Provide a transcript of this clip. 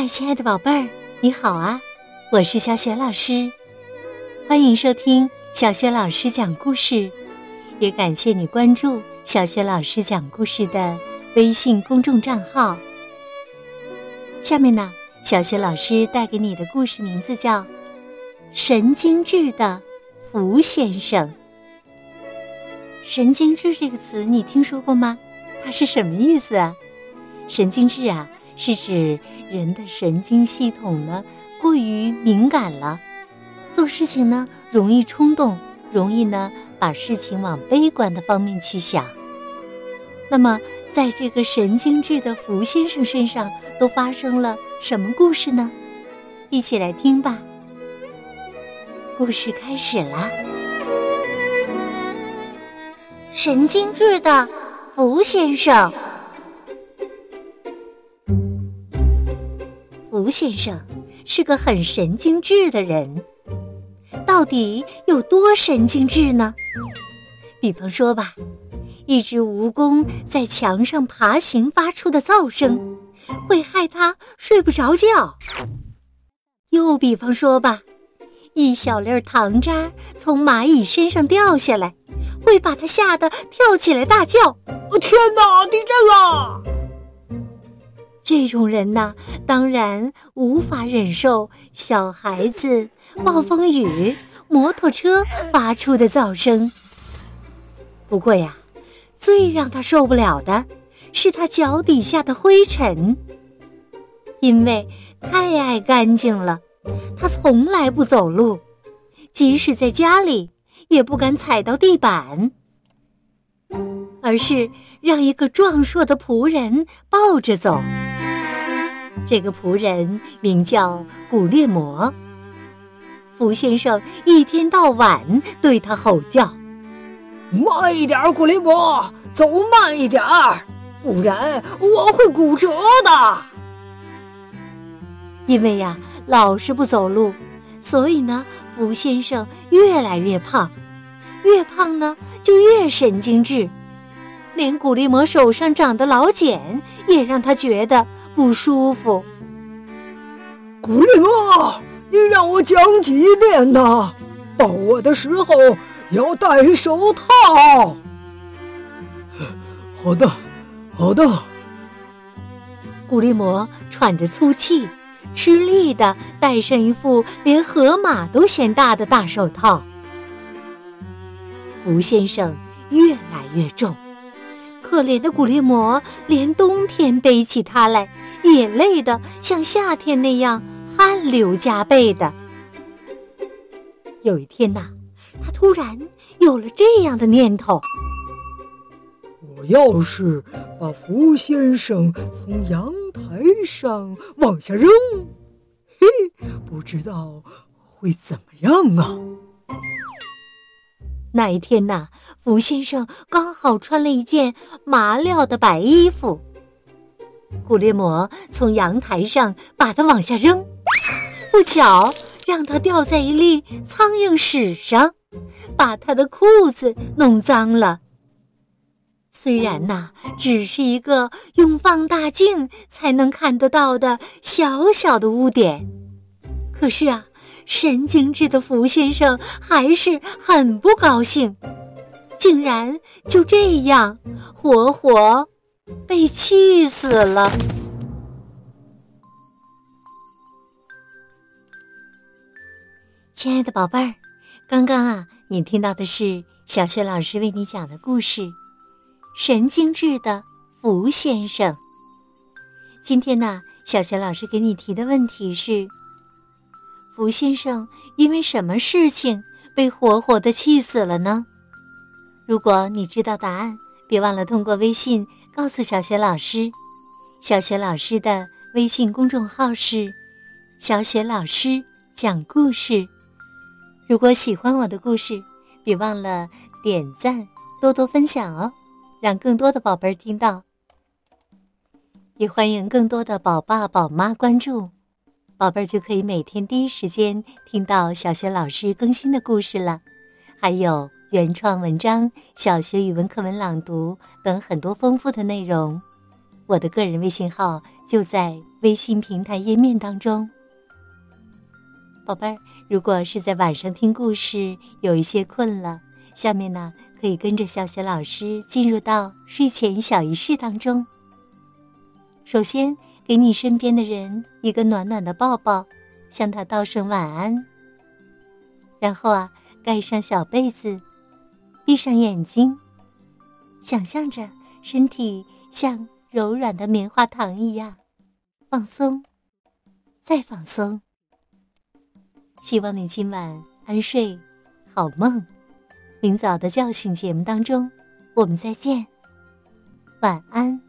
嗨，亲爱的宝贝儿，你好啊！我是小雪老师，欢迎收听小雪老师讲故事，也感谢你关注小雪老师讲故事的微信公众账号。下面呢，小雪老师带给你的故事名字叫《神经质的福先生》。神经质这个词你听说过吗？它是什么意思啊？神经质啊，是指人的神经系统呢过于敏感了，做事情呢容易冲动，容易呢把事情往悲观的方面去想。那么，在这个神经质的福先生身上都发生了什么故事呢？一起来听吧。故事开始了。神经质的福先生。福先生是个很神经质的人，到底有多神经质呢？比方说吧，一只蜈蚣在墙上爬行发出的噪声，会害他睡不着觉。又比方说吧，一小粒糖渣从蚂蚁身上掉下来，会把他吓得跳起来大叫：“天哪，地震了！”这种人呐，当然无法忍受小孩子、暴风雨、摩托车发出的噪声。不过呀，最让他受不了的是他脚底下的灰尘，因为太爱干净了，他从来不走路，即使在家里也不敢踩到地板，而是让一个壮硕的仆人抱着走。这个仆人名叫古列摩。福先生一天到晚对他吼叫：“慢一点，古列摩，走慢一点儿，不然我会骨折的。”因为呀，老是不走路，所以呢，福先生越来越胖，越胖呢就越神经质，连古列摩手上长的老茧也让他觉得。不舒服，古力莫，你让我讲几遍呢？抱我的时候要戴手套。好的，好的。古力摩喘着粗气，吃力的戴上一副连河马都嫌大的大手套。福先生越来越重，可怜的古力摩连冬天背起他来。也累得像夏天那样汗流浃背的。有一天呐，他突然有了这样的念头：我要是把福先生从阳台上往下扔，嘿，不知道会怎么样啊！那一天呐，福先生刚好穿了一件麻料的白衣服。古列摩从阳台上把它往下扔，不巧让它掉在一粒苍蝇屎上，把他的裤子弄脏了。虽然呐，只是一个用放大镜才能看得到的小小的污点，可是啊，神经质的福先生还是很不高兴，竟然就这样活活。被气死了，亲爱的宝贝儿，刚刚啊，你听到的是小雪老师为你讲的故事《神经质的福先生》。今天呢，小雪老师给你提的问题是：福先生因为什么事情被活活的气死了呢？如果你知道答案，别忘了通过微信。告诉小雪老师，小雪老师的微信公众号是“小雪老师讲故事”。如果喜欢我的故事，别忘了点赞、多多分享哦，让更多的宝贝儿听到。也欢迎更多的宝爸宝妈关注，宝贝儿就可以每天第一时间听到小雪老师更新的故事了，还有。原创文章、小学语文课文朗读等很多丰富的内容，我的个人微信号就在微信平台页面当中。宝贝儿，如果是在晚上听故事，有一些困了，下面呢可以跟着小雪老师进入到睡前小仪式当中。首先，给你身边的人一个暖暖的抱抱，向他道声晚安。然后啊，盖上小被子，闭上眼睛，想象着身体像柔软的棉花糖一样放松，再放松。希望你今晚安睡，好梦。明早的叫醒节目当中，我们再见，晚安。